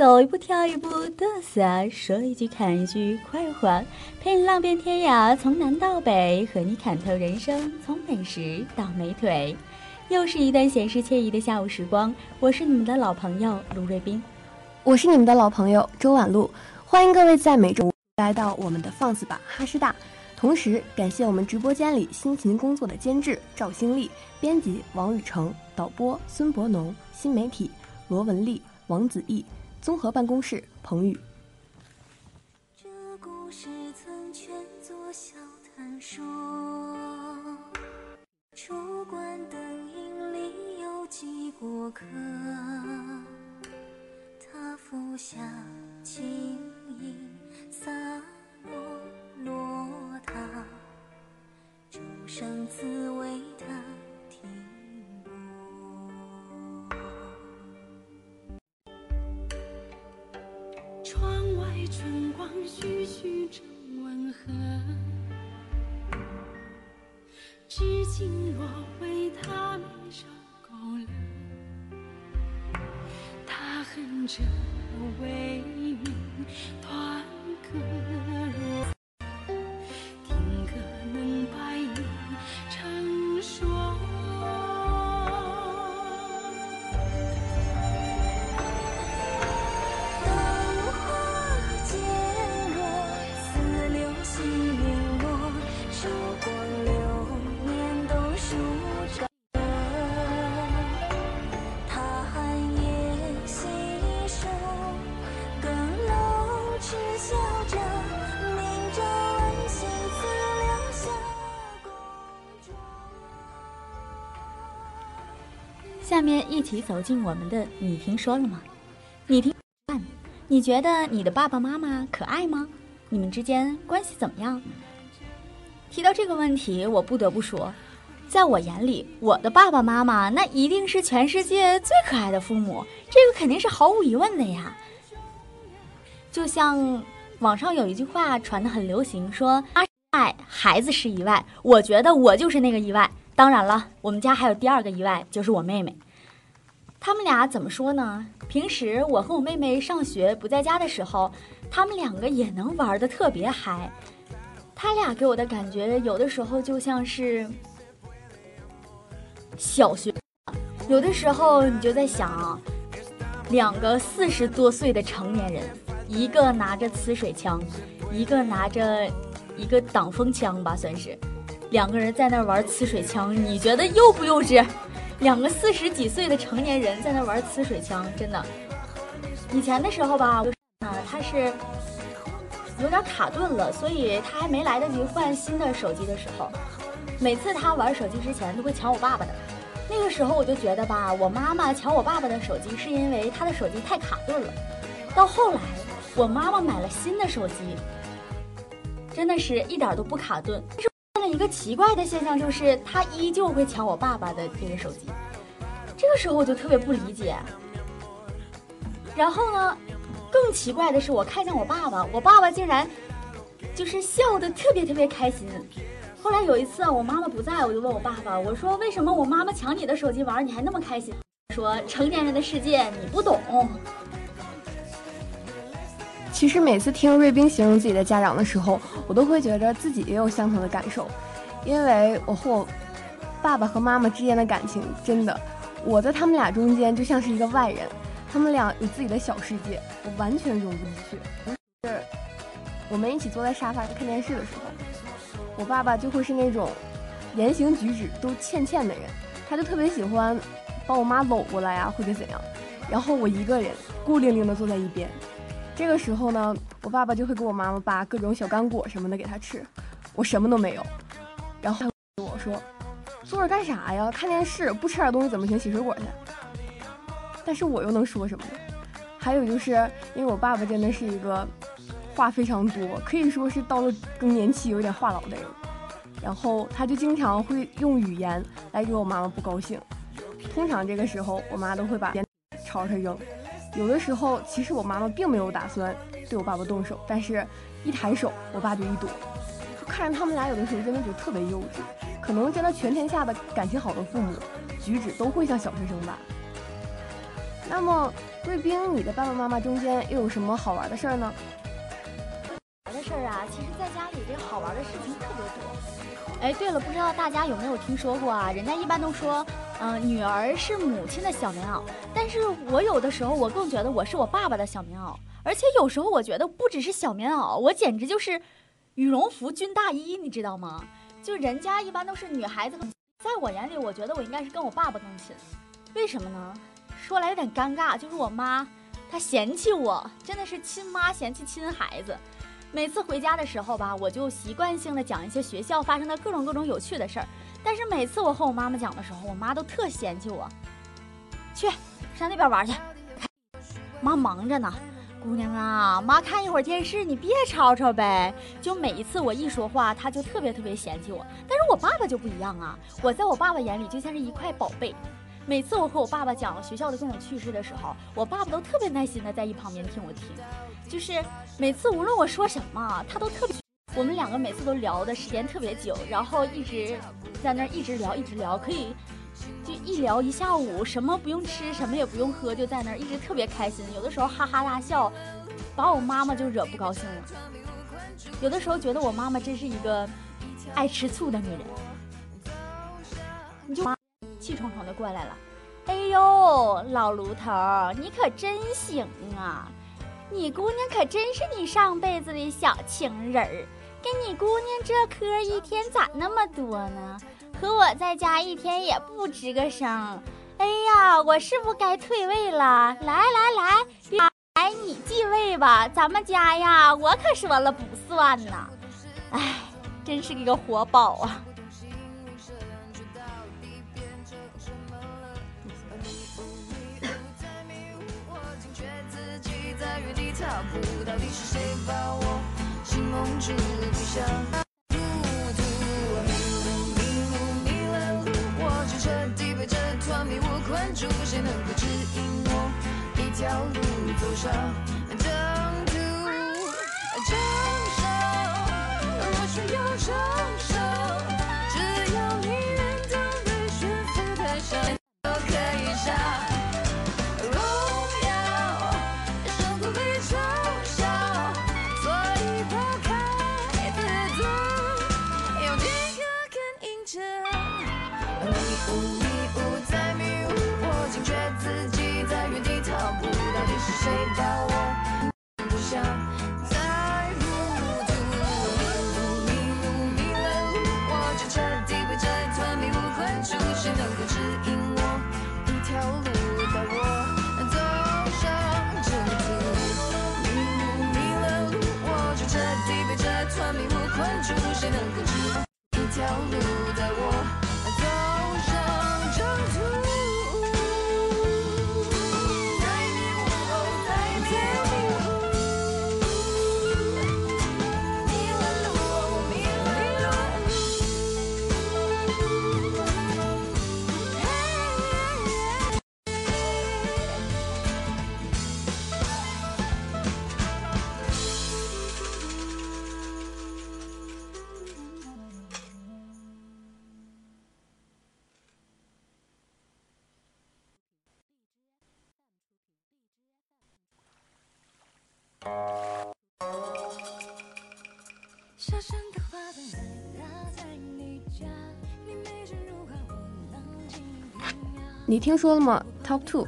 走一步跳一步嘚瑟，说一句砍一句快活，陪你浪遍天涯，从南到北，和你看透人生，从美食到美腿。又是一段闲适惬意的下午时光，我是你们的老朋友卢瑞斌，我是你们的老朋友周婉露，欢迎各位在每周来到我们的放肆吧哈师大。同时感谢我们直播间里辛勤工作的监制赵新丽、编辑王雨成、导播孙博农、新媒体罗文丽、王子毅。综合办公室，彭宇。这故事曾劝作小谈说，出关灯影里有几过客，他俯下轻吟徐徐正下面一起走进我们的“你听说了吗？”你听，你觉得你的爸爸妈妈可爱吗？你们之间关系怎么样？提到这个问题，我不得不说，在我眼里，我的爸爸妈妈那一定是全世界最可爱的父母，这个肯定是毫无疑问的呀。就像网上有一句话传的很流行，说“妈爱孩子是意外”，我觉得我就是那个意外。当然了，我们家还有第二个意外，就是我妹妹。他们俩怎么说呢？平时我和我妹妹上学不在家的时候，他们两个也能玩的特别嗨。他俩给我的感觉，有的时候就像是小学，有的时候你就在想，两个四十多岁的成年人，一个拿着呲水枪，一个拿着一个挡风枪吧，算是，两个人在那玩呲水枪，你觉得幼不幼稚？两个四十几岁的成年人在那玩呲水枪，真的。以前的时候吧，就是呢，他是有点卡顿了，所以他还没来得及换新的手机的时候，每次他玩手机之前都会抢我爸爸的。那个时候我就觉得吧，我妈妈抢我爸爸的手机是因为他的手机太卡顿了。到后来，我妈妈买了新的手机，真的是一点都不卡顿。一个奇怪的现象，就是他依旧会抢我爸爸的这个手机。这个时候我就特别不理解。然后呢，更奇怪的是，我看见我爸爸，我爸爸竟然就是笑得特别特别开心。后来有一次，我妈妈不在，我就问我爸爸，我说为什么我妈妈抢你的手机玩，你还那么开心？说成年人的世界你不懂。其实每次听瑞冰形容自己的家长的时候，我都会觉得自己也有相同的感受，因为我和我爸爸和妈妈之间的感情真的，我在他们俩中间就像是一个外人，他们俩有自己的小世界，我完全融不进去。就是我们一起坐在沙发上看电视的时候，我爸爸就会是那种言行举止都欠欠的人，他就特别喜欢把我妈搂过来呀、或者怎样，然后我一个人孤零零的坐在一边。这个时候呢，我爸爸就会给我妈妈扒各种小干果什么的给她吃，我什么都没有。然后对我说：“坐着干啥呀？看电视不吃点东西怎么行？洗水果去。”但是我又能说什么呢？还有就是因为我爸爸真的是一个话非常多，可以说是到了更年期有点话痨的人。然后他就经常会用语言来惹我妈妈不高兴。通常这个时候，我妈都会把烟朝他扔。有的时候，其实我妈妈并没有打算对我爸爸动手，但是一抬手，我爸就一躲。就看着他们俩有的时候真的就特别幼稚，可能真的全天下的感情好的父母，举止都会像小学生吧。那么，贵宾，你的爸爸妈妈中间又有什么好玩的事儿呢？玩的事儿啊，其实在家里这好玩的事情特别多。哎，对了，不知道大家有没有听说过啊？人家一般都说，嗯、女儿是母亲的小棉袄，但是我有的时候我更觉得我是我爸爸的小棉袄，而且有时候我觉得不只是小棉袄，我简直就是羽绒服、军大衣，你知道吗？就人家一般都是女孩子，在我眼里，我觉得我应该是跟我爸爸更亲。为什么呢？说来有点尴尬，就是我妈她嫌弃我，真的是亲妈嫌弃亲孩子。每次回家的时候吧，我就习惯性的讲一些学校发生的各种各种有趣的事儿。但是每次我和我妈妈讲的时候，我妈都特嫌弃我。去，上那边玩去。妈忙着呢，姑娘啊，妈看一会儿电视，你别吵吵呗。就每一次我一说话，她就特别特别嫌弃我。但是我爸爸就不一样啊，我在我爸爸眼里就像是一块宝贝。每次我和我爸爸讲学校的各种趣事的时候，我爸爸都特别耐心的在一旁边听我听。就是每次无论我说什么，他都特别。我们两个每次都聊的时间特别久，然后一直在那儿一直聊一直聊，可以就一聊一下午，什么不用吃，什么也不用喝，就在那儿一直特别开心。有的时候哈哈大笑，把我妈妈就惹不高兴了。有的时候觉得我妈妈真是一个爱吃醋的女人。你就气冲冲的过来了，哎呦，老卢头，你可真行啊！你姑娘可真是你上辈子的小情人儿，跟你姑娘这嗑一天咋那么多呢？和我在家一天也不吱个声。哎呀，我是不该退位了？来来来，别来你继位吧，咱们家呀，我可说了不算呐。哎，真是个活宝啊！原地踏步，到底是谁把我心蒙住？不想糊涂，迷路迷路迷了路，我就彻底被这团迷雾困住。谁能够指引我一条路走上你家，你美声如画，我浪迹天涯。你听说了吗？Top Two，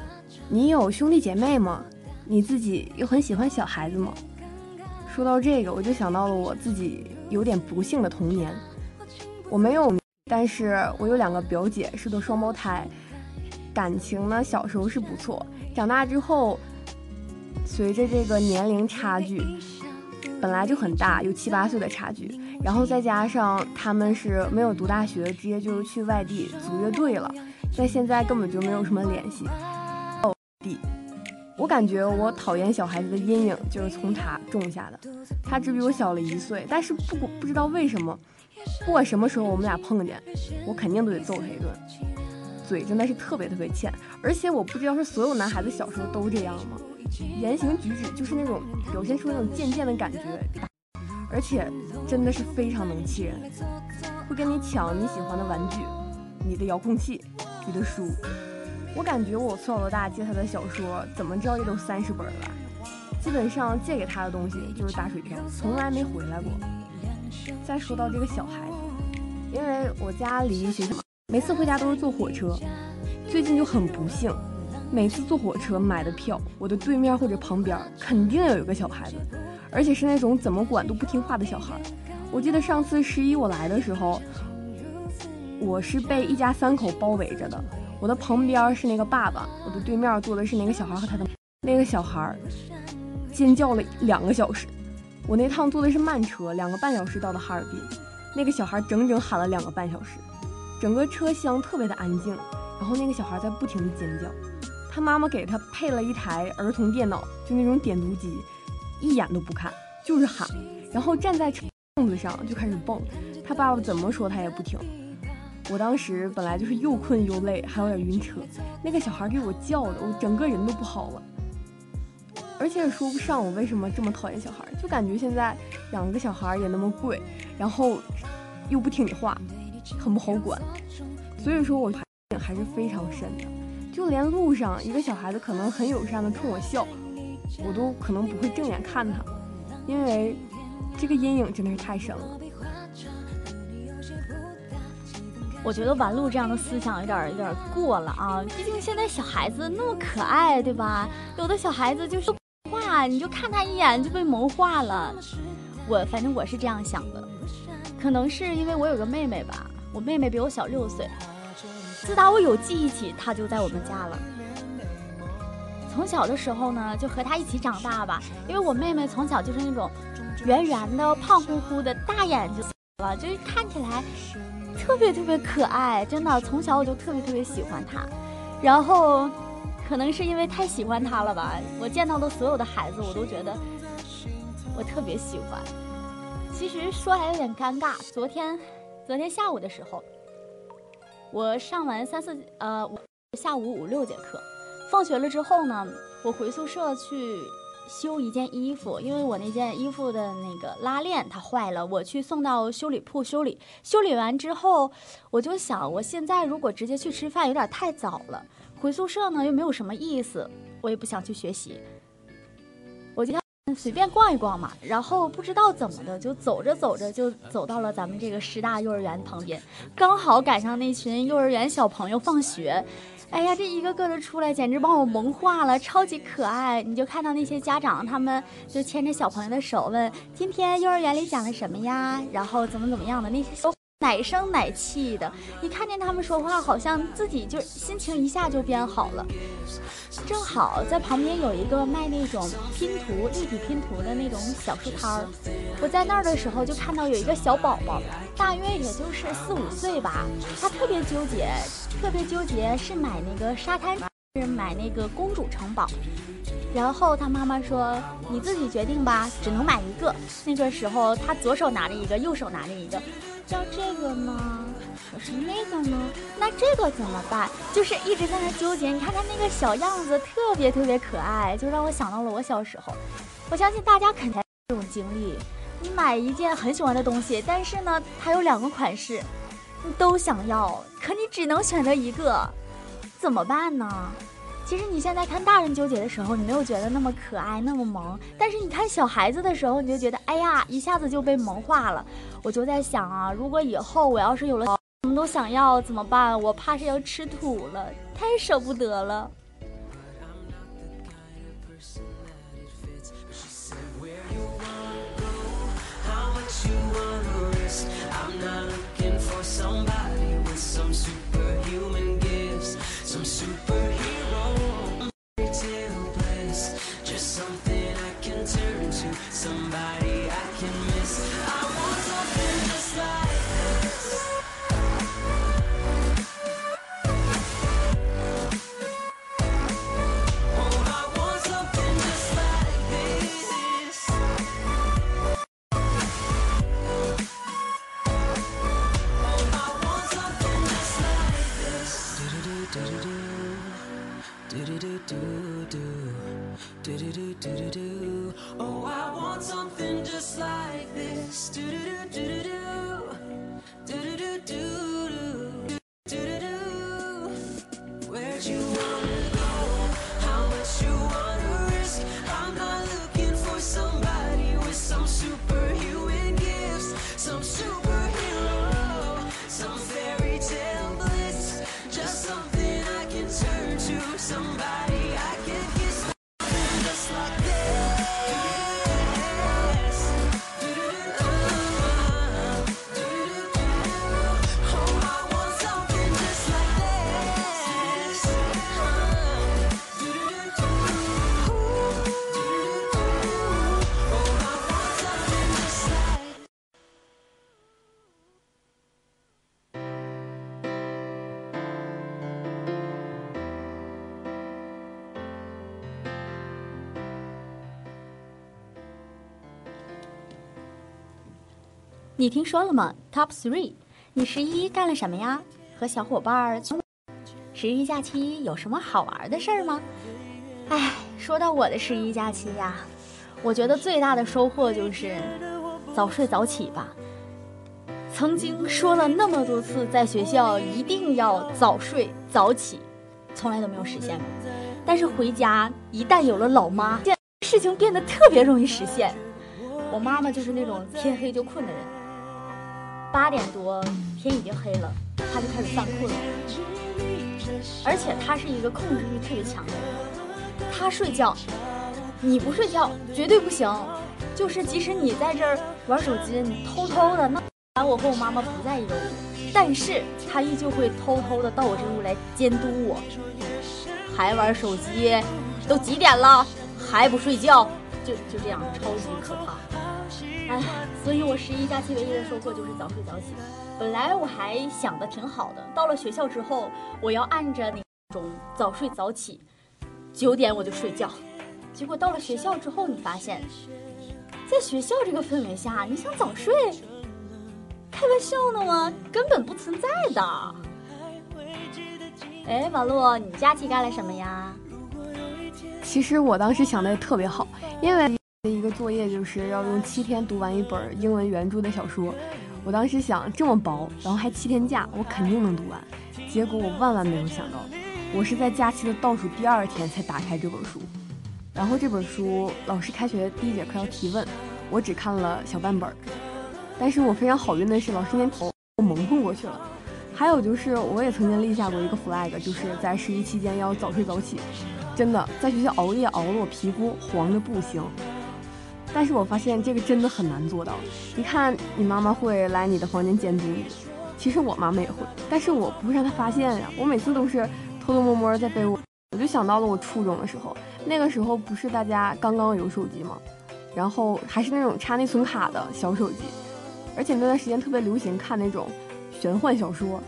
你有兄弟姐妹吗？你自己又很喜欢小孩子吗？说到这个，我就想到了我自己有点不幸的童年。我没有，但是我有两个表姐是对双胞胎，感情呢小时候是不错，长大之后，随着这个年龄差距本来就很大，有七八岁的差距，然后再加上他们是没有读大学，直接就是去外地组乐队了，在现在根本就没有什么联系。哦，弟，我感觉我讨厌小孩子的阴影就是从他种下的。他只比我小了一岁，但是不不知道为什么，不管什么时候我们俩碰见，我肯定都得揍他一顿。嘴真的是特别特别欠，而且我不知道是所有男孩子小时候都这样吗？言行举止就是那种表现出那种贱贱的感觉，而且真的是非常能气人，会跟你抢你喜欢的玩具、你的遥控器、你的书。我感觉我从小到大借他的小说，怎么着也都三十本吧，基本上借给他的东西就是打水漂，从来没回来过。再说到这个小孩子，因为我家离学校，每次回家都是坐火车，最近就很不幸。每次坐火车买的票，我的对面或者旁边肯定有一个小孩子，而且是那种怎么管都不听话的小孩。我记得上次十一我来的时候，我是被一家三口包围着的，我的旁边是那个爸爸，我的对面坐的是那个小孩和他的那个小孩，尖叫了两个小时。我那趟坐的是慢车，两个半小时到的哈尔滨，那个小孩整整喊了两个半小时，整个车厢特别的安静，然后那个小孩在不停的尖叫。他妈妈给他配了一台儿童电脑，就那种点读机，一眼都不看，就是喊，然后站在凳子上就开始蹦。他爸爸怎么说他也不听。我当时本来就是又困又累，还有点晕车，那个小孩给我叫的，我整个人都不好了。而且也说不上我为什么这么讨厌小孩，就感觉现在养个小孩也那么贵，然后又不听你话，很不好管。所以说我还是非常深的。就连路上一个小孩子可能很友善的冲我笑，我都可能不会正眼看他，因为这个阴影真的是太深了。我觉得玩路这样的思想有点有点过了啊！毕竟现在小孩子那么可爱，对吧？有的小孩子就是话，你就看他一眼就被萌化了。我反正我是这样想的，可能是因为我有个妹妹吧，我妹妹比我小六岁。自打我有记忆起，她就在我们家了。从小的时候呢，就和他一起长大吧。因为我妹妹从小就是那种圆圆的、胖乎乎的，大眼睛了，就是看起来特别特别可爱。真的，从小我就特别特别喜欢她。然后，可能是因为太喜欢她了吧，我见到的所有的孩子，我都觉得我特别喜欢。其实说来有点尴尬，昨天，昨天下午的时候。我上完三四呃下午五六节课，放学了之后呢，我回宿舍去修一件衣服，因为我那件衣服的那个拉链它坏了，我去送到修理铺修理。修理完之后，我就想，我现在如果直接去吃饭有点太早了，回宿舍呢又没有什么意思，我也不想去学习，我就随便逛一逛嘛。然后不知道怎么的，就走着走着就走到了咱们这个师大幼儿园旁边，刚好赶上那群幼儿园小朋友放学。哎呀，这一个个的出来，简直把我萌化了，超级可爱。你就看到那些家长，他们就牵着小朋友的手问：“今天幼儿园里讲了什么呀？然后怎么怎么样的那些奶声奶气的，一看见他们说话，好像自己就心情一下就变好了。正好在旁边有一个卖那种拼图、立体拼图的那种小书摊儿，我在那儿的时候就看到有一个小宝宝，大约也就是四五岁吧，他特别纠结，特别纠结是买那个沙滩，是买那个公主城堡。然后他妈妈说：“你自己决定吧，只能买一个。”那个时候他左手拿着一个，右手拿着一个，要这个呢，可是那个呢，那这个怎么办？就是一直在那纠结。你看他那个小样子，特别特别可爱，就让我想到了我小时候。我相信大家肯定有这种经历：你买一件很喜欢的东西，但是呢，它有两个款式，你都想要，可你只能选择一个，怎么办呢？其实你现在看大人纠结的时候，你没有觉得那么可爱、那么萌，但是你看小孩子的时候，你就觉得哎呀，一下子就被萌化了。我就在想啊，如果以后我要是有了什么都想要怎么办？我怕是要吃土了，太舍不得了。你听说了吗？Top three，你十一干了什么呀？和小伙伴儿十一假期有什么好玩的事儿吗？哎，说到我的十一假期呀，我觉得最大的收获就是早睡早起吧。曾经说了那么多次，在学校一定要早睡早起，从来都没有实现过。但是回家一旦有了老妈，事情变得特别容易实现。我妈妈就是那种天黑就困的人，八点多天已经黑了，他就开始犯困了。而且他是一个控制欲特别强的人，他睡觉，你不睡觉绝对不行。就是即使你在这儿玩手机，你偷偷的，那我和我妈妈不在一个屋，但是他依旧会偷偷的到我这屋来监督我，还玩手机，都几点了还不睡觉，就就这样超级可怕。哎，所以我十一假期唯一的收获就是早睡早起。本来我还想的挺好的，到了学校之后，我要按着那种早睡早起，九点我就睡觉。结果到了学校之后，你发现，在学校这个氛围下，你想早睡，开玩笑呢吗？根本不存在的。哎，马洛，你假期干了什么呀？其实我当时想的也特别好，因为的一个作业就是要用七天读完一本英文原著的小说。我当时想这么薄，然后还七天假，我肯定能读完。结果我万万没有想到，我是在假期的倒数第二天才打开这本书。然后这本书老师开学第一节课要提问，我只看了小半本。但是我非常好运的是，老师连头都蒙混过去了。还有就是，我也曾经立下过一个 flag，就是在十一期间要早睡早起。真的，在学校熬夜熬得我皮肤黄的不行。但是我发现这个真的很难做到。你看，你妈妈会来你的房间监督你，其实我妈妈也会，但是我不会让她发现呀。我每次都是偷偷摸摸在被窝。我就想到了我初中的时候，那个时候不是大家刚刚有手机吗？然后还是那种插内存卡的小手机，而且那段时间特别流行看那种玄幻小说。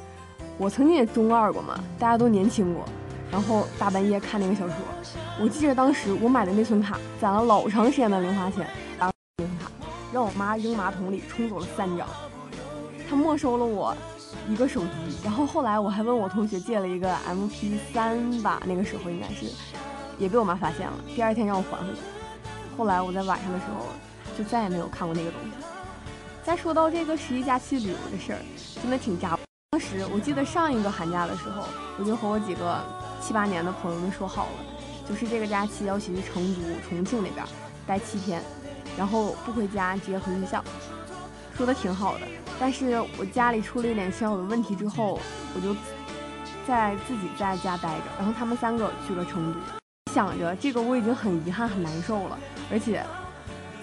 我曾经也中二过嘛，大家都年轻过，然后大半夜看那个小说。我记得当时我买的内存卡攒了老长时间的零花钱，打内存卡让我妈扔马桶里冲走了三张，她没收了我一个手机，然后后来我还问我同学借了一个 MP 三吧，那个时候应该是，也被我妈发现了，第二天让我还回去。后来我在晚上的时候就再也没有看过那个东西。再说到这个十一假期旅游的事儿，真的挺扎。当时我记得上一个寒假的时候，我就和我几个七八年的朋友们说好了，就是这个假期要一起去成都、重庆那边待七天，然后不回家，直接回学校。说的挺好的，但是我家里出了一点小小的问题之后，我就在自己在家待着，然后他们三个去了成都。想着这个我已经很遗憾、很难受了，而且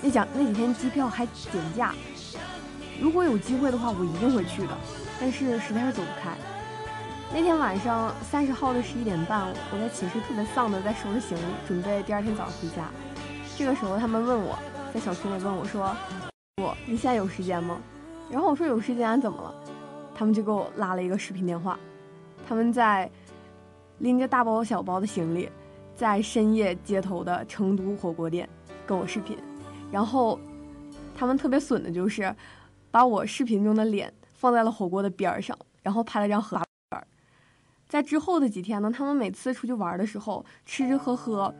那讲那几天机票还减价，如果有机会的话，我一定会去的。但是实在是走不开。那天晚上三十号的十一点半，我在寝室特别丧的在收拾行李，准备第二天早上回家。这个时候他们问我在小群里问我说：“我你现在有时间吗？”然后我说有时间，怎么了？他们就给我拉了一个视频电话，他们在拎着大包小包的行李，在深夜街头的成都火锅店跟我视频，然后他们特别损的就是把我视频中的脸放在了火锅的边儿上，然后拍了张合。在之后的几天呢，他们每次出去玩的时候，吃吃喝喝，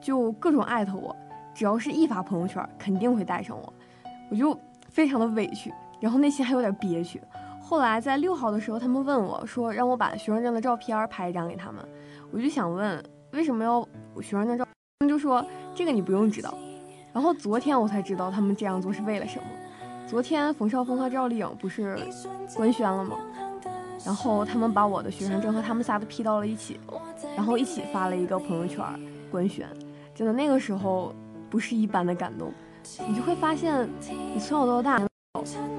就各种艾特我，只要是一发朋友圈，肯定会带上我，我就非常的委屈，然后内心还有点憋屈。后来在六号的时候，他们问我说，让我把学生证的照片拍一张给他们，我就想问，为什么要学生证照？他们就说这个你不用知道。然后昨天我才知道他们这样做是为了什么。昨天冯绍峰和赵丽颖不是官宣了吗？然后他们把我的学生证和他们仨都 P 到了一起，然后一起发了一个朋友圈官宣。真的那个时候不是一般的感动，你就会发现，你从小到大，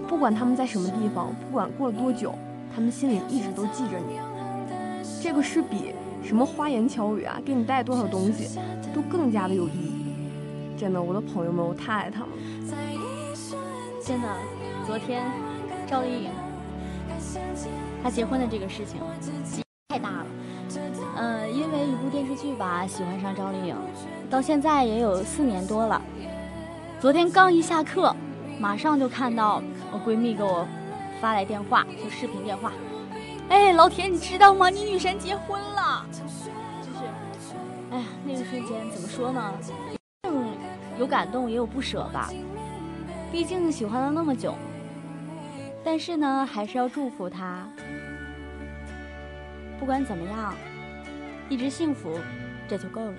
不管他们在什么地方，不管过了多久，他们心里一直都记着你。这个是比什么花言巧语啊，给你带多少东西，都更加的有意义。真的，我的朋友们，我太爱他们了。真的，昨天赵丽颖她结婚的这个事情太大了。嗯，因为一部电视剧吧，喜欢上赵丽颖，到现在也有四年多了。昨天刚一下课，马上就看到我闺蜜给我发来电话，就视频电话。哎，老铁，你知道吗？你女神结婚了。就是，哎呀，那个瞬间怎么说呢？嗯，有感动，也有不舍吧。毕竟喜欢了那么久，但是呢，还是要祝福她。不管怎么样，一直幸福，这就够了。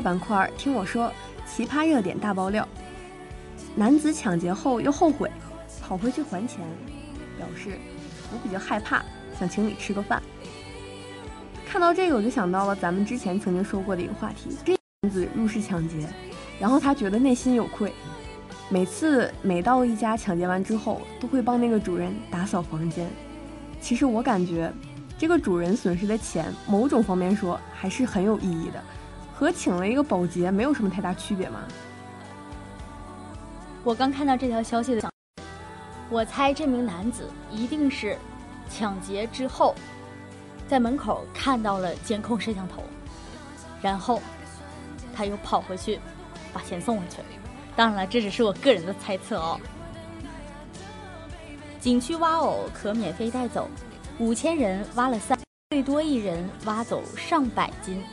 板块，听我说，奇葩热点大爆料。男子抢劫后又后悔，跑回去还钱，表示我比较害怕，想请你吃个饭。看到这个，我就想到了咱们之前曾经说过的一个话题：这男子入室抢劫，然后他觉得内心有愧，每次每到一家抢劫完之后，都会帮那个主人打扫房间。其实我感觉，这个主人损失的钱，某种方面说还是很有意义的。和请了一个保洁没有什么太大区别吗。我刚看到这条消息的，我猜这名男子一定是抢劫之后，在门口看到了监控摄像头，然后他又跑回去把钱送回去。当然了，这只是我个人的猜测哦。景区挖偶可免费带走，五千人挖了三，最多一人挖走上百斤。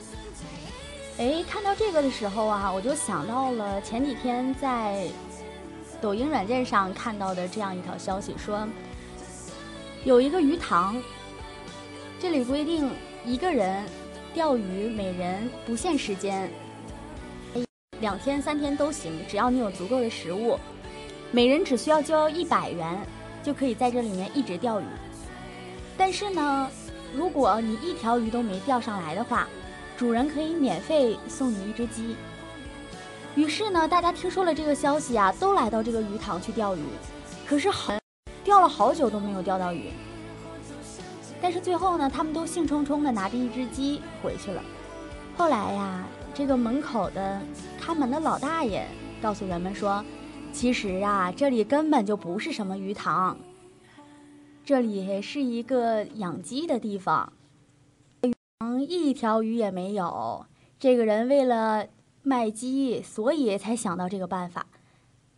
哎，看到这个的时候啊，我就想到了前几天在抖音软件上看到的这样一条消息，说有一个鱼塘，这里规定一个人钓鱼每人不限时间，两天三天都行，只要你有足够的食物，每人只需要交一百元，就可以在这里面一直钓鱼。但是呢，如果你一条鱼都没钓上来的话，主人可以免费送你一只鸡。于是呢，大家听说了这个消息啊，都来到这个鱼塘去钓鱼。可是好，钓了好久都没有钓到鱼。但是最后呢，他们都兴冲冲的拿着一只鸡回去了。后来呀，这个门口的看门的老大爷告诉人们说，其实啊，这里根本就不是什么鱼塘，这里是一个养鸡的地方。嗯一条鱼也没有。这个人为了卖鸡，所以才想到这个办法。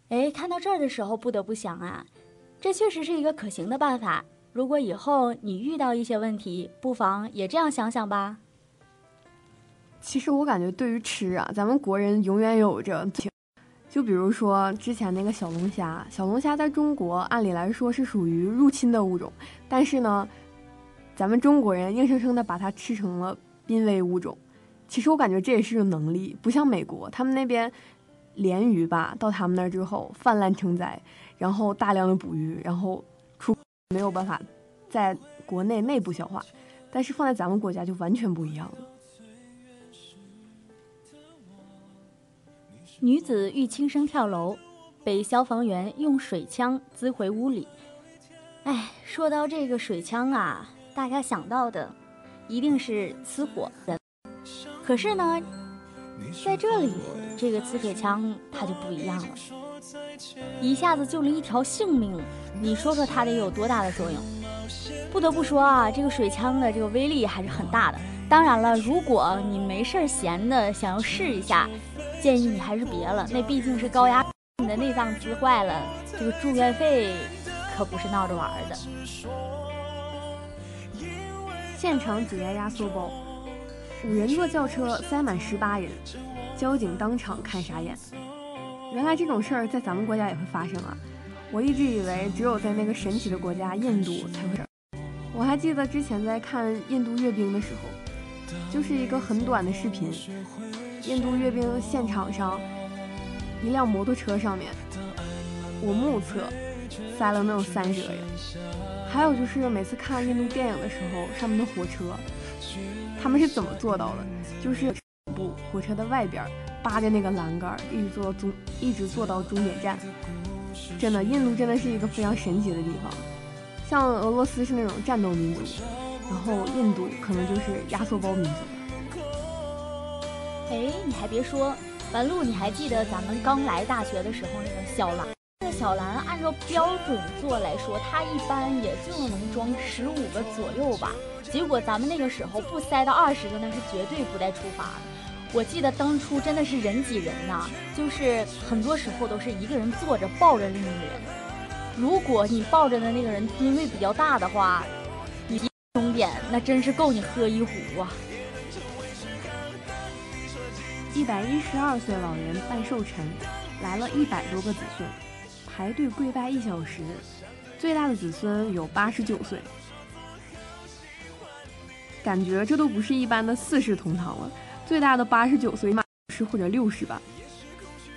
哎，看到这儿的时候，不得不想啊，这确实是一个可行的办法。如果以后你遇到一些问题，不妨也这样想想吧。其实我感觉，对于吃啊，咱们国人永远有着，就比如说之前那个小龙虾，小龙虾在中国按理来说是属于入侵的物种，但是呢，咱们中国人硬生生的把它吃成了濒危物种。其实我感觉这也是种能力，不像美国，他们那边鲢鱼吧，到他们那儿之后泛滥成灾，然后大量的捕鱼，然后出没有办法在国内内部消化，但是放在咱们国家就完全不一样了。女子欲轻生跳楼，被消防员用水枪滋回屋里。哎，说到这个水枪啊，大家想到的一定是呲火的。可是呢，在这里这个呲水枪它就不一样了，一下子救了一条性命。你说说它得有多大的作用？不得不说啊，这个水枪的这个威力还是很大的。当然了，如果你没事闲的想要试一下，建议你还是别了。那毕竟是高压，你的内脏滋坏了，这个住院费可不是闹着玩的。现场解压压缩包，五人座轿车塞满十八人，交警当场看傻眼。原来这种事儿在咱们国家也会发生啊！我一直以为只有在那个神奇的国家印度才会。我还记得之前在看印度阅兵的时候，就是一个很短的视频，印度阅兵现场上一辆摩托车上面，我目测塞了能有三十个人。还有就是每次看印度电影的时候，上面的火车，他们是怎么做到的？就是不火车的外边扒着那个栏杆，一直坐到终，一直坐到终点站。真的，印度真的是一个非常神奇的地方。像俄罗斯是那种战斗民族，然后印度可能就是压缩包民族。哎，你还别说，完路，你还记得咱们刚来大学的时候那个小蓝？小兰按照标准座来说，它一般也就能装十五个左右吧。结果咱们那个时候不塞到二十个，那是绝对不带出发的。我记得当初真的是人挤人呐，就是很多时候都是一个人坐着抱着另一个人。如果你抱着的那个人吨位比较大的话，你终点那真是够你喝一壶啊！一百一十二岁老人办寿辰，来了一百多个子孙，排队跪拜一小时，最大的子孙有八十九岁，感觉这都不是一般的四世同堂了，最大的八十九岁，是或者六十吧。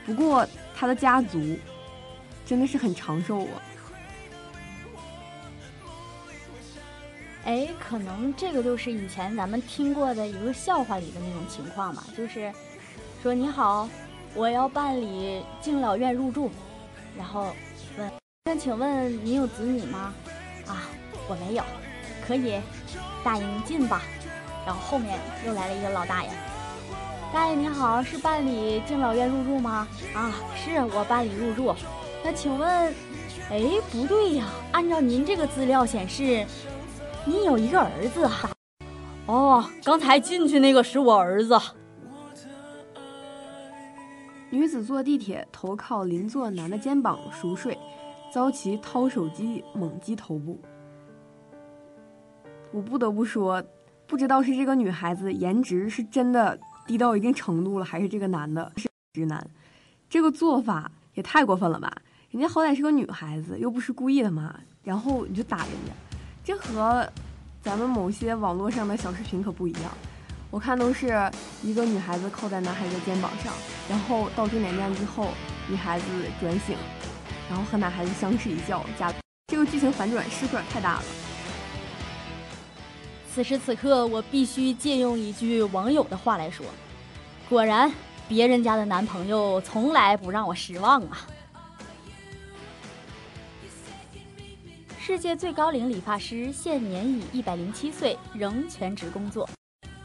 不过他的家族真的是很长寿啊。哎，可能这个就是以前咱们听过的一个笑话里的那种情况吧，就是说你好，我要办理敬老院入住，然后问，那请问你有子女吗？啊，我没有，可以，大爷您进吧。然后后面又来了一个老大爷，大爷您好，是办理敬老院入住吗？啊，是我办理入住。那请问，哎，不对呀，按照您这个资料显示。你有一个儿子啊？哦，刚才进去那个是我儿子。女子坐地铁，头靠邻座男的肩膀熟睡，遭其掏手机猛击头部。我不得不说，不知道是这个女孩子颜值是真的低到一定程度了，还是这个男的是直男，这个做法也太过分了吧！人家好歹是个女孩子，又不是故意的嘛，然后你就打人家，这和咱们某些网络上的小视频可不一样。我看都是一个女孩子靠在男孩子肩膀上，然后到终点站之后，女孩子转醒，然后和男孩子相视一笑，加这个剧情反转是不是有点太大了？此时此刻，我必须借用一句网友的话来说：果然，别人家的男朋友从来不让我失望啊！世界最高龄理发师现年已一百零七岁，仍全职工作。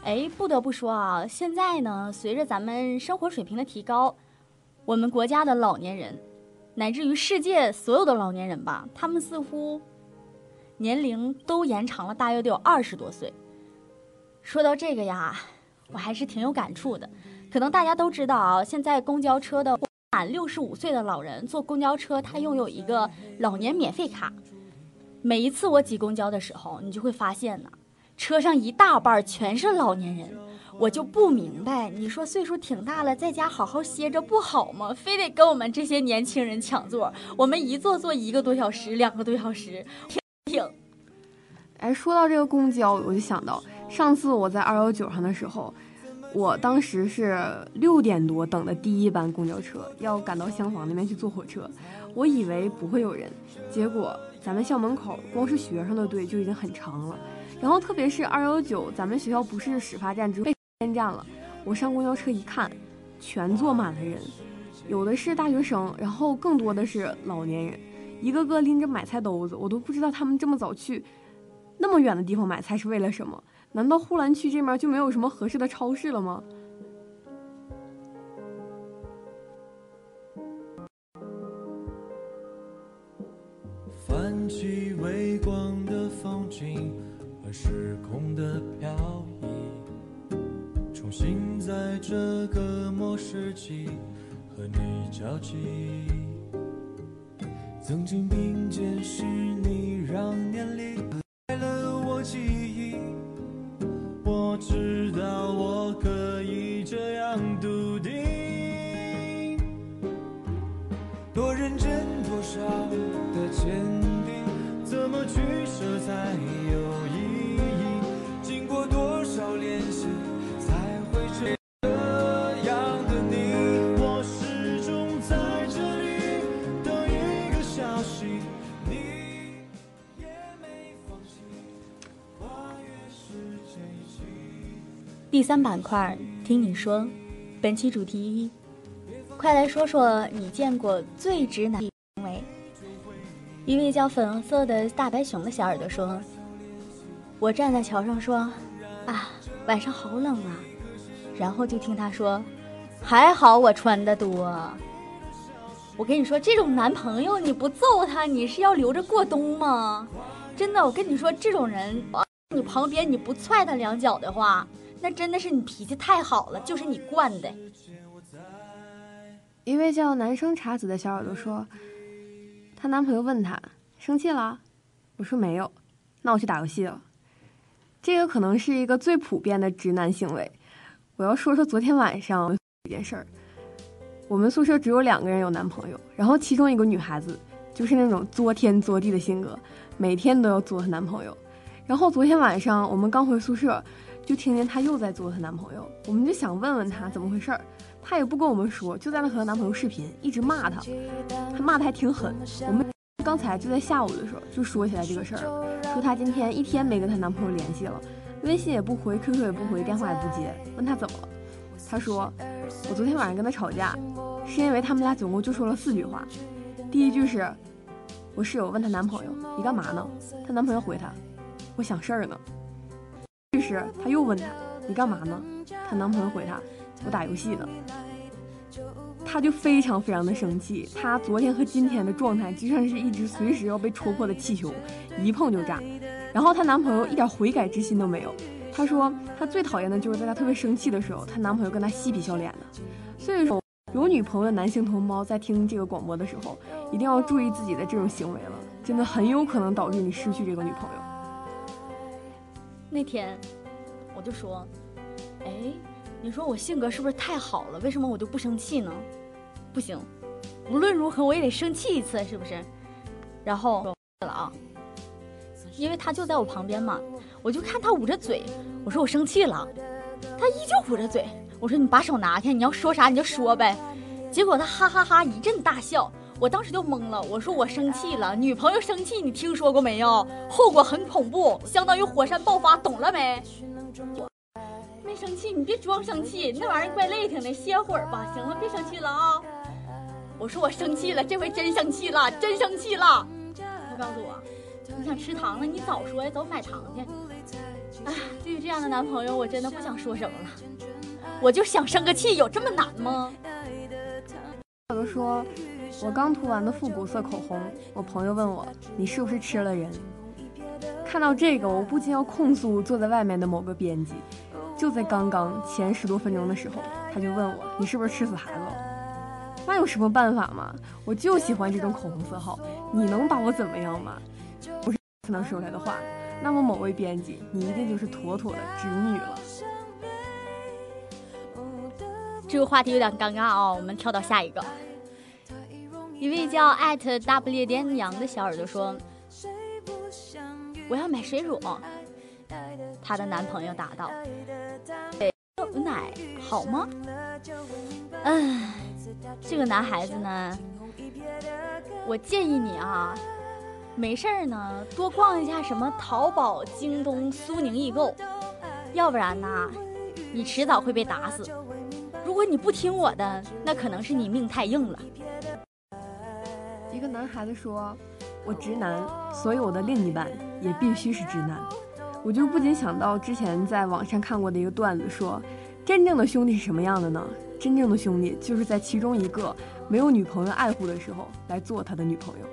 哎，不得不说啊，现在呢，随着咱们生活水平的提高，我们国家的老年人，乃至于世界所有的老年人吧，他们似乎年龄都延长了，大约得有二十多岁。说到这个呀，我还是挺有感触的。可能大家都知道啊，现在公交车的满六十五岁的老人坐公交车，他拥有一个老年免费卡。每一次我挤公交的时候，你就会发现呢。车上一大半全是老年人，我就不明白，你说岁数挺大了，在家好好歇着不好吗？非得跟我们这些年轻人抢座，我们一坐坐一个多小时、两个多小时，挺挺。哎，说到这个公交，我就想到上次我在二幺九上的时候，我当时是六点多等的第一班公交车，要赶到厢房那边去坐火车，我以为不会有人，结果咱们校门口光是学生的队就已经很长了。然后特别是二幺九，咱们学校不是始发站，只被先站了。我上公交车一看，全坐满了人，有的是大学生，然后更多的是老年人，一个个拎着买菜兜子，我都不知道他们这么早去那么远的地方买菜是为了什么？难道呼兰区这边就没有什么合适的超市了吗？泛起微光的风景。和时空的漂移，重新在这个末世纪和你交集。曾经并肩是你，让年龄第三板块，听你说，本期主题一，快来说说你见过最直男行为。一位叫粉色的大白熊的小耳朵说：“我站在桥上说。”啊，晚上好冷啊！然后就听他说：“还好我穿的多。”我跟你说，这种男朋友你不揍他，你是要留着过冬吗？真的，我跟你说，这种人，你旁边你不踹他两脚的话，那真的是你脾气太好了，就是你惯的。一位叫男生茶子的小耳朵说：“她男朋友问她生气了，我说没有，那我去打游戏了。”这个可能是一个最普遍的直男行为。我要说说昨天晚上一件事儿。我们宿舍只有两个人有男朋友，然后其中一个女孩子就是那种作天作地的性格，每天都要作她男朋友。然后昨天晚上我们刚回宿舍，就听见她又在作她男朋友，我们就想问问她怎么回事儿，她也不跟我们说，就在那和她男朋友视频，一直骂她，她骂的还挺狠。我们刚才就在下午的时候就说起来这个事儿。说她今天一天没跟她男朋友联系了，微信也不回，QQ 也不回，电话也不接。问她怎么了，她说我昨天晚上跟他吵架，是因为他们俩总共就说了四句话。第一句是，我室友问她男朋友你干嘛呢？她男朋友回她，我想事儿呢。于是她又问他你干嘛呢？她男朋友回她，我打游戏呢。她就非常非常的生气，她昨天和今天的状态就像是一只随时要被戳破的气球，一碰就炸。然后她男朋友一点悔改之心都没有，她说她最讨厌的就是在她特别生气的时候，她男朋友跟她嬉皮笑脸的。所以说，有女朋友的男性同胞在听这个广播的时候，一定要注意自己的这种行为了，真的很有可能导致你失去这个女朋友。那天我就说，哎，你说我性格是不是太好了？为什么我就不生气呢？不行，无论如何我也得生气一次，是不是？然后了啊，因为他就在我旁边嘛，我就看他捂着嘴，我说我生气了，他依旧捂着嘴，我说你把手拿开，你要说啥你就说呗。结果他哈哈哈一阵大笑，我当时就懵了，我说我生气了，女朋友生气你听说过没有？后果很恐怖，相当于火山爆发，懂了没？没生气，你别装生气，那玩意儿怪累挺的，歇会儿吧。行了，别生气了啊！我说我生气了，这回真生气了，真生气了。他告诉我，你想吃糖了，你早说呀，走买糖去。哎，对于这样的男朋友，我真的不想说什么了。我就想生个气，有这么难吗？小的说，我刚涂完的复古色口红，我朋友问我，你是不是吃了人？看到这个，我不禁要控诉坐在外面的某个编辑。就在刚刚前十多分钟的时候，他就问我，你是不是吃死孩子了？那有什么办法吗？我就喜欢这种口红色号，你能把我怎么样吗？不是才能说出来的话，那么某位编辑，你一定就是妥妥的直女了。这个话题有点尴尬啊、我们跳到下一个。一位叫艾特大不列颠羊的小耳朵说：“我要买水乳。”她的男朋友答道：“牛奶好吗？”嗯，这个男孩子呢，我建议你啊，没事儿呢，多逛一下什么淘宝、京东、苏宁易购，要不然呢，你迟早会被打死。如果你不听我的，那可能是你命太硬了。一个男孩子说：“我直男，所以我的另一半也必须是直男。”我就不禁想到之前在网上看过的一个段子，说真正的兄弟是什么样的呢？真正的兄弟就是在其中一个没有女朋友爱护的时候来做他的女朋友。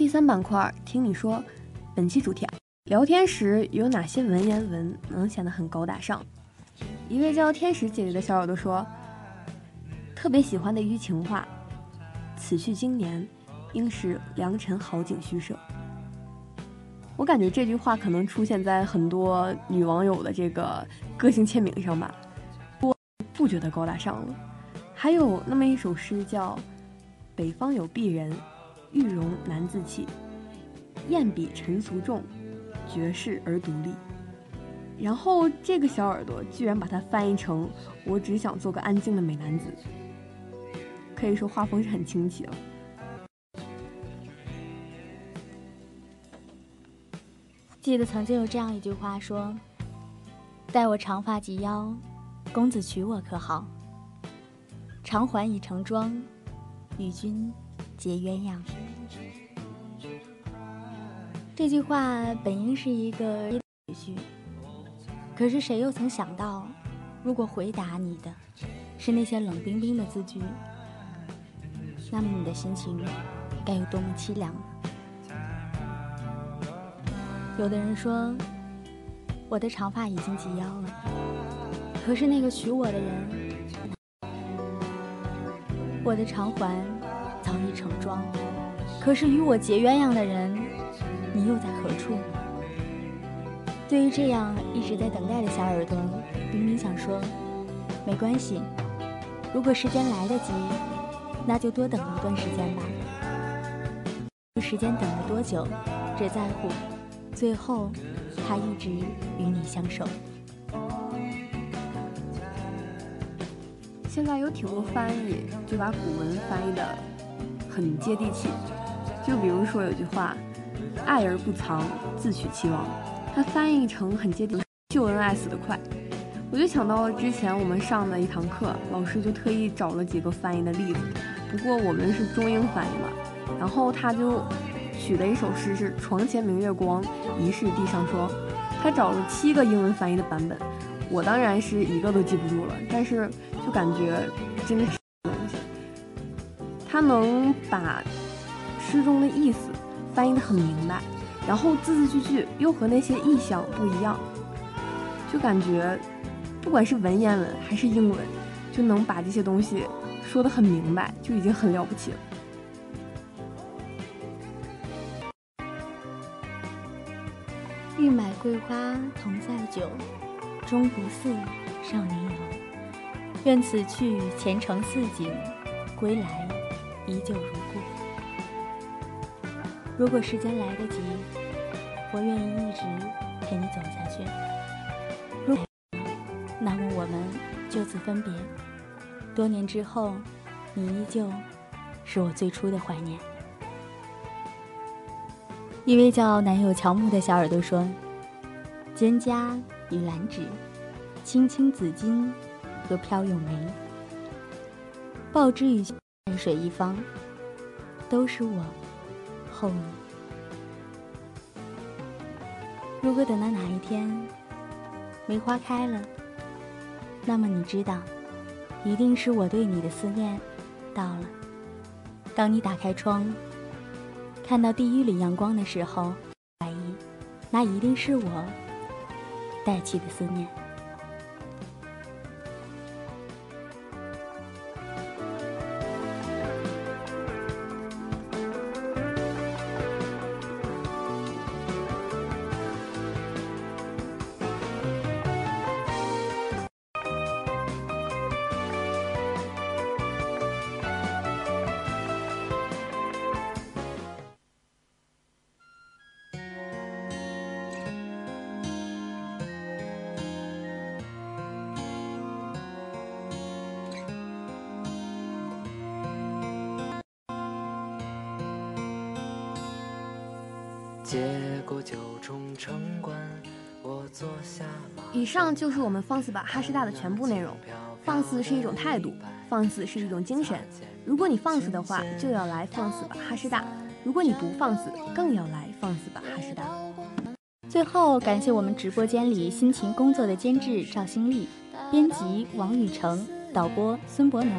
第三板块，听你说，本期主题啊，聊天时有哪些文言文能显得很高大上？一位叫天使姐姐的小耳朵说，特别喜欢的一句情话：“此去经年，应是良辰好景虚设。”我感觉这句话可能出现在很多女网友的这个个性签名上吧，不不觉得高大上了。还有那么一首诗叫“北方有鄙人，玉容难自弃，艳比尘俗重，绝世而独立。”然后这个小耳朵居然把它翻译成“我只想做个安静的美男子”，可以说画风是很清奇了。记得曾经有这样一句话说：“待我长发及腰，公子娶我可好？长环已成妆，与君结鸳鸯。”这句话本应是一个语序，可是谁又曾想到，如果回答你的是那些冷冰冰的字句，那么你的心情该有多么凄凉？有的人说，我的长发已经及腰了，可是那个娶我的人，我的长环早已成妆，可是与我结鸳鸯的人，你又在何处？对于这样一直在等待的小耳朵，冰冰想说，没关系，如果时间来得及，那就多等一段时间吧。时间等了多久，只在乎。最后，他一直与你相守。现在有挺多翻译就把古文翻译的很接地气，就比如说有句话，“爱而不藏，自取其亡”，它翻译成很接地气秀恩爱死得快。我就想到了之前我们上的一堂课，老师就特意找了几个翻译的例子。不过我们是中英翻译嘛，然后他就取的一首诗是“床前明月光，疑是地上霜”。他找了七个英文翻译的版本，我当然是一个都记不住了，但是就感觉真的是东西，他能把诗中的意思翻译的很明白，然后字字句句又和那些意象不一样，就感觉。不管是文言文还是英文，就能把这些东西说的很明白，就已经很了不起了。欲买桂花同载酒，终不似少年游。愿此去前程似锦，归来依旧如。如果时间来得及，我愿意一直陪你走下去。如果那么我们就此分别。多年之后，你依旧是我最初的怀念。一位叫南有乔木的小耳朵说：“蒹葭与兰芷，青青子衿和飘咏梅，报之与淡水一方，都是我后你。如果等到哪一天，梅花开了。”那么你知道，一定是我对你的思念到了。当你打开窗，看到第一缕阳光的时候，怀疑，那一定是我带起的思念。以上就是我们放肆吧哈师大的全部内容。放肆是一种态度，放肆是一种精神。如果你放肆的话，就要来放肆吧哈师大；如果你不放肆，更要来放肆吧哈师大。最后，感谢我们直播间里辛勤工作的监制赵新丽、编辑王雨成、导播孙博农、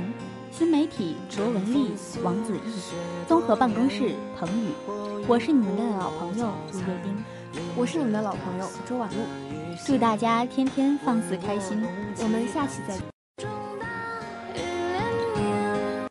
新媒体卓文丽、王子毅、综合办公室彭宇。我是你们的老朋友陆月冰，我是你们的老朋友周婉露。祝大家天天放肆开心，我们下期再见。